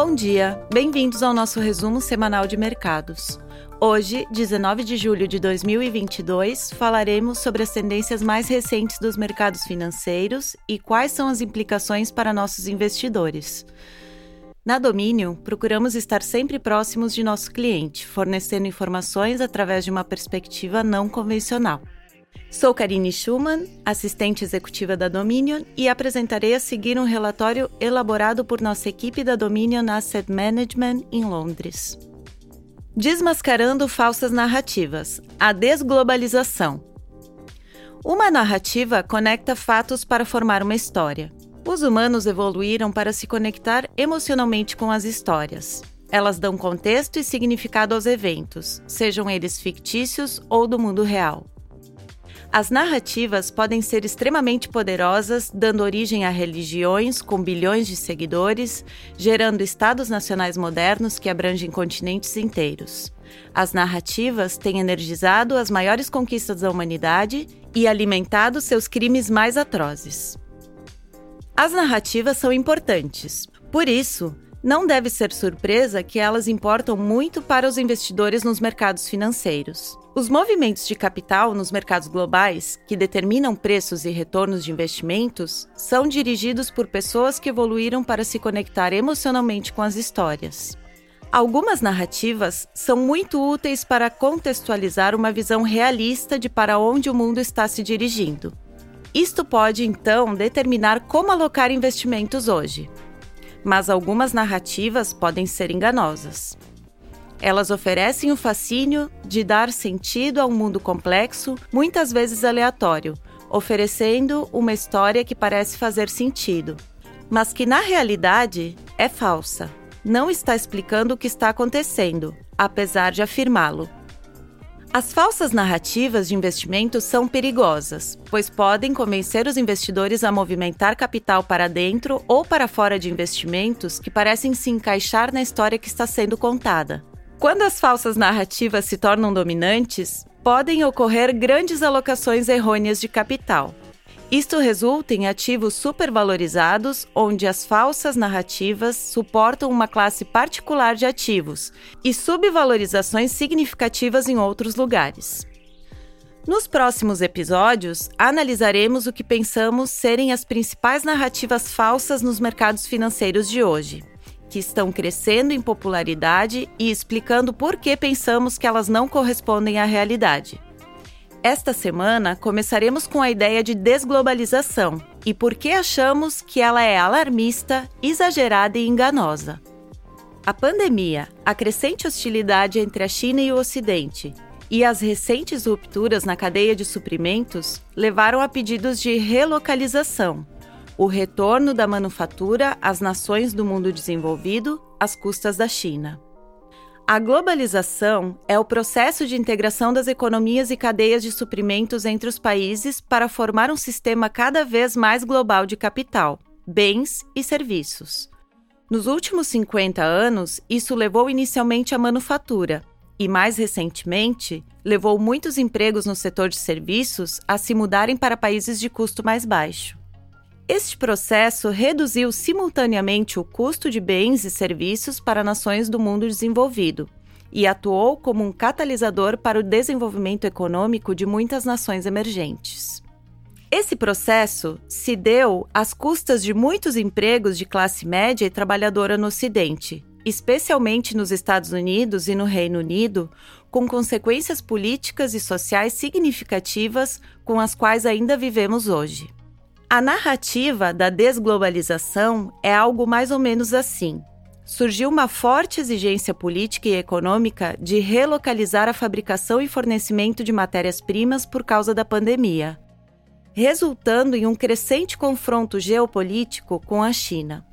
Bom dia, bem-vindos ao nosso resumo semanal de mercados. Hoje, 19 de julho de 2022, falaremos sobre as tendências mais recentes dos mercados financeiros e quais são as implicações para nossos investidores. Na Domínio, procuramos estar sempre próximos de nosso cliente, fornecendo informações através de uma perspectiva não convencional. Sou Karine Schumann, assistente executiva da Dominion, e apresentarei a seguir um relatório elaborado por nossa equipe da Dominion Asset Management em Londres. Desmascarando falsas narrativas a desglobalização. Uma narrativa conecta fatos para formar uma história. Os humanos evoluíram para se conectar emocionalmente com as histórias. Elas dão contexto e significado aos eventos, sejam eles fictícios ou do mundo real. As narrativas podem ser extremamente poderosas, dando origem a religiões com bilhões de seguidores, gerando estados nacionais modernos que abrangem continentes inteiros. As narrativas têm energizado as maiores conquistas da humanidade e alimentado seus crimes mais atrozes. As narrativas são importantes. Por isso, não deve ser surpresa que elas importam muito para os investidores nos mercados financeiros. Os movimentos de capital nos mercados globais, que determinam preços e retornos de investimentos, são dirigidos por pessoas que evoluíram para se conectar emocionalmente com as histórias. Algumas narrativas são muito úteis para contextualizar uma visão realista de para onde o mundo está se dirigindo. Isto pode, então, determinar como alocar investimentos hoje. Mas algumas narrativas podem ser enganosas. Elas oferecem o fascínio de dar sentido a um mundo complexo, muitas vezes aleatório, oferecendo uma história que parece fazer sentido, mas que na realidade é falsa. Não está explicando o que está acontecendo, apesar de afirmá-lo. As falsas narrativas de investimento são perigosas, pois podem convencer os investidores a movimentar capital para dentro ou para fora de investimentos que parecem se encaixar na história que está sendo contada. Quando as falsas narrativas se tornam dominantes, podem ocorrer grandes alocações errôneas de capital. Isto resulta em ativos supervalorizados, onde as falsas narrativas suportam uma classe particular de ativos e subvalorizações significativas em outros lugares. Nos próximos episódios, analisaremos o que pensamos serem as principais narrativas falsas nos mercados financeiros de hoje que estão crescendo em popularidade e explicando por que pensamos que elas não correspondem à realidade. Esta semana começaremos com a ideia de desglobalização e por que achamos que ela é alarmista, exagerada e enganosa. A pandemia, a crescente hostilidade entre a China e o Ocidente e as recentes rupturas na cadeia de suprimentos levaram a pedidos de relocalização, o retorno da manufatura às nações do mundo desenvolvido às custas da China. A globalização é o processo de integração das economias e cadeias de suprimentos entre os países para formar um sistema cada vez mais global de capital, bens e serviços. Nos últimos 50 anos, isso levou inicialmente à manufatura e, mais recentemente, levou muitos empregos no setor de serviços a se mudarem para países de custo mais baixo. Este processo reduziu simultaneamente o custo de bens e serviços para nações do mundo desenvolvido e atuou como um catalisador para o desenvolvimento econômico de muitas nações emergentes. Esse processo se deu às custas de muitos empregos de classe média e trabalhadora no Ocidente, especialmente nos Estados Unidos e no Reino Unido, com consequências políticas e sociais significativas com as quais ainda vivemos hoje. A narrativa da desglobalização é algo mais ou menos assim. Surgiu uma forte exigência política e econômica de relocalizar a fabricação e fornecimento de matérias-primas por causa da pandemia, resultando em um crescente confronto geopolítico com a China.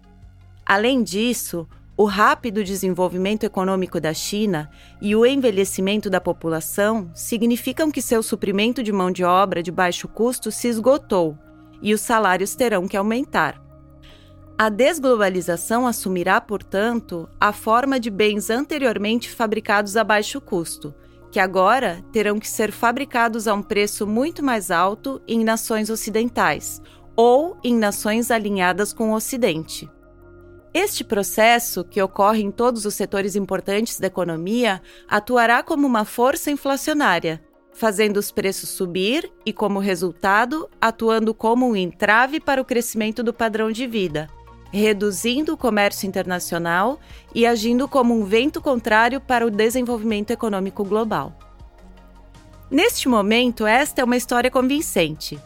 Além disso, o rápido desenvolvimento econômico da China e o envelhecimento da população significam que seu suprimento de mão de obra de baixo custo se esgotou e os salários terão que aumentar. A desglobalização assumirá, portanto, a forma de bens anteriormente fabricados a baixo custo, que agora terão que ser fabricados a um preço muito mais alto em nações ocidentais ou em nações alinhadas com o Ocidente. Este processo, que ocorre em todos os setores importantes da economia, atuará como uma força inflacionária, fazendo os preços subir e, como resultado, atuando como um entrave para o crescimento do padrão de vida, reduzindo o comércio internacional e agindo como um vento contrário para o desenvolvimento econômico global. Neste momento, esta é uma história convincente.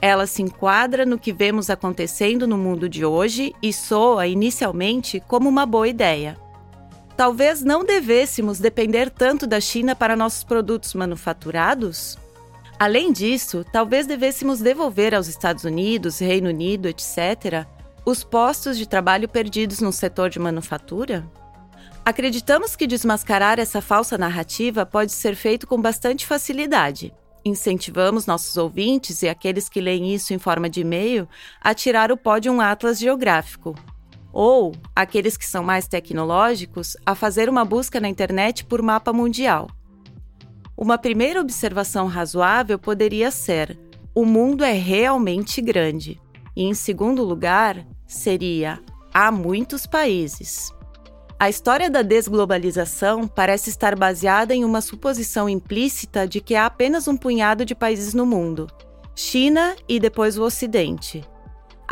Ela se enquadra no que vemos acontecendo no mundo de hoje e soa inicialmente como uma boa ideia. Talvez não devêssemos depender tanto da China para nossos produtos manufaturados? Além disso, talvez devêssemos devolver aos Estados Unidos, Reino Unido, etc., os postos de trabalho perdidos no setor de manufatura? Acreditamos que desmascarar essa falsa narrativa pode ser feito com bastante facilidade. Incentivamos nossos ouvintes e aqueles que leem isso em forma de e-mail a tirar o pó de um atlas geográfico. Ou, aqueles que são mais tecnológicos, a fazer uma busca na internet por mapa mundial. Uma primeira observação razoável poderia ser: o mundo é realmente grande. E, em segundo lugar, seria: há muitos países. A história da desglobalização parece estar baseada em uma suposição implícita de que há apenas um punhado de países no mundo: China e depois o Ocidente.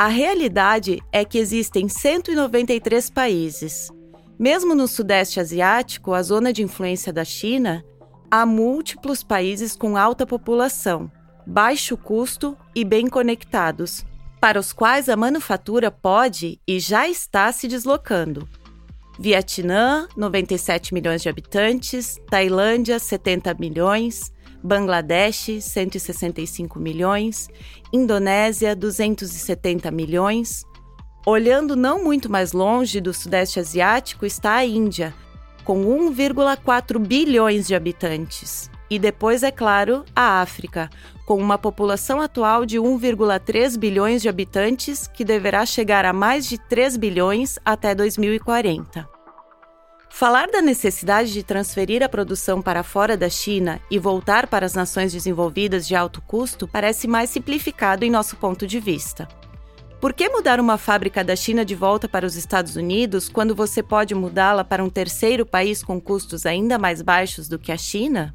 A realidade é que existem 193 países. Mesmo no Sudeste Asiático, a zona de influência da China, há múltiplos países com alta população, baixo custo e bem conectados, para os quais a manufatura pode e já está se deslocando. Vietnã, 97 milhões de habitantes, Tailândia, 70 milhões, Bangladesh, 165 milhões, Indonésia, 270 milhões. Olhando não muito mais longe do Sudeste Asiático está a Índia, com 1,4 bilhões de habitantes. E depois, é claro, a África, com uma população atual de 1,3 bilhões de habitantes, que deverá chegar a mais de 3 bilhões até 2040. Falar da necessidade de transferir a produção para fora da China e voltar para as nações desenvolvidas de alto custo parece mais simplificado em nosso ponto de vista. Por que mudar uma fábrica da China de volta para os Estados Unidos quando você pode mudá-la para um terceiro país com custos ainda mais baixos do que a China?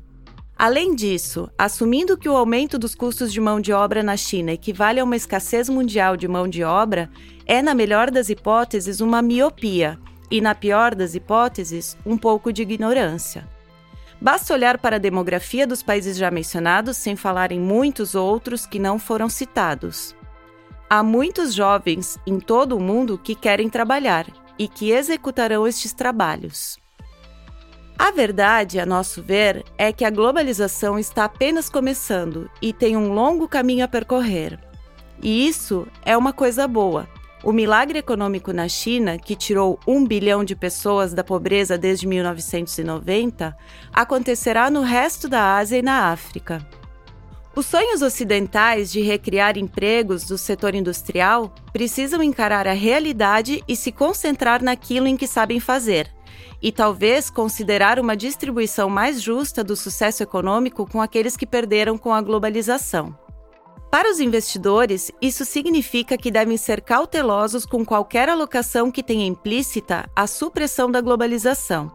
Além disso, assumindo que o aumento dos custos de mão de obra na China equivale a uma escassez mundial de mão de obra, é, na melhor das hipóteses, uma miopia e, na pior das hipóteses, um pouco de ignorância. Basta olhar para a demografia dos países já mencionados, sem falar em muitos outros que não foram citados. Há muitos jovens em todo o mundo que querem trabalhar e que executarão estes trabalhos. A verdade, a nosso ver, é que a globalização está apenas começando e tem um longo caminho a percorrer. E isso é uma coisa boa. O milagre econômico na China, que tirou um bilhão de pessoas da pobreza desde 1990, acontecerá no resto da Ásia e na África. Os sonhos ocidentais de recriar empregos do setor industrial precisam encarar a realidade e se concentrar naquilo em que sabem fazer, e talvez considerar uma distribuição mais justa do sucesso econômico com aqueles que perderam com a globalização. Para os investidores, isso significa que devem ser cautelosos com qualquer alocação que tenha implícita a supressão da globalização.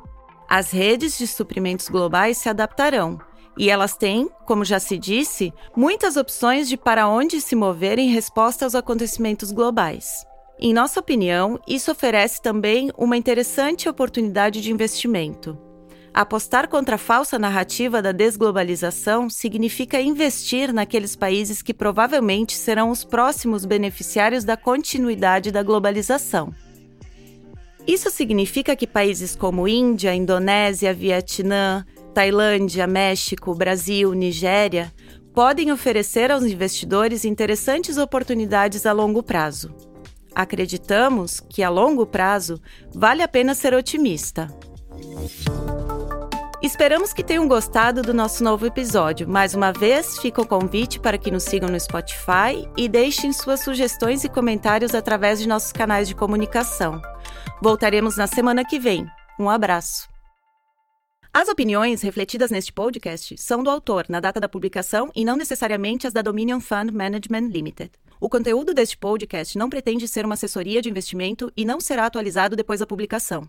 As redes de suprimentos globais se adaptarão, e elas têm, como já se disse, muitas opções de para onde se mover em resposta aos acontecimentos globais. Em nossa opinião, isso oferece também uma interessante oportunidade de investimento. Apostar contra a falsa narrativa da desglobalização significa investir naqueles países que provavelmente serão os próximos beneficiários da continuidade da globalização. Isso significa que países como Índia, Indonésia, Vietnã, Tailândia, México, Brasil, Nigéria podem oferecer aos investidores interessantes oportunidades a longo prazo. Acreditamos que, a longo prazo, vale a pena ser otimista. Esperamos que tenham gostado do nosso novo episódio. Mais uma vez, fica o convite para que nos sigam no Spotify e deixem suas sugestões e comentários através de nossos canais de comunicação. Voltaremos na semana que vem. Um abraço. As opiniões refletidas neste podcast são do autor na data da publicação e não necessariamente as da Dominion Fund Management Limited. O conteúdo deste podcast não pretende ser uma assessoria de investimento e não será atualizado depois da publicação.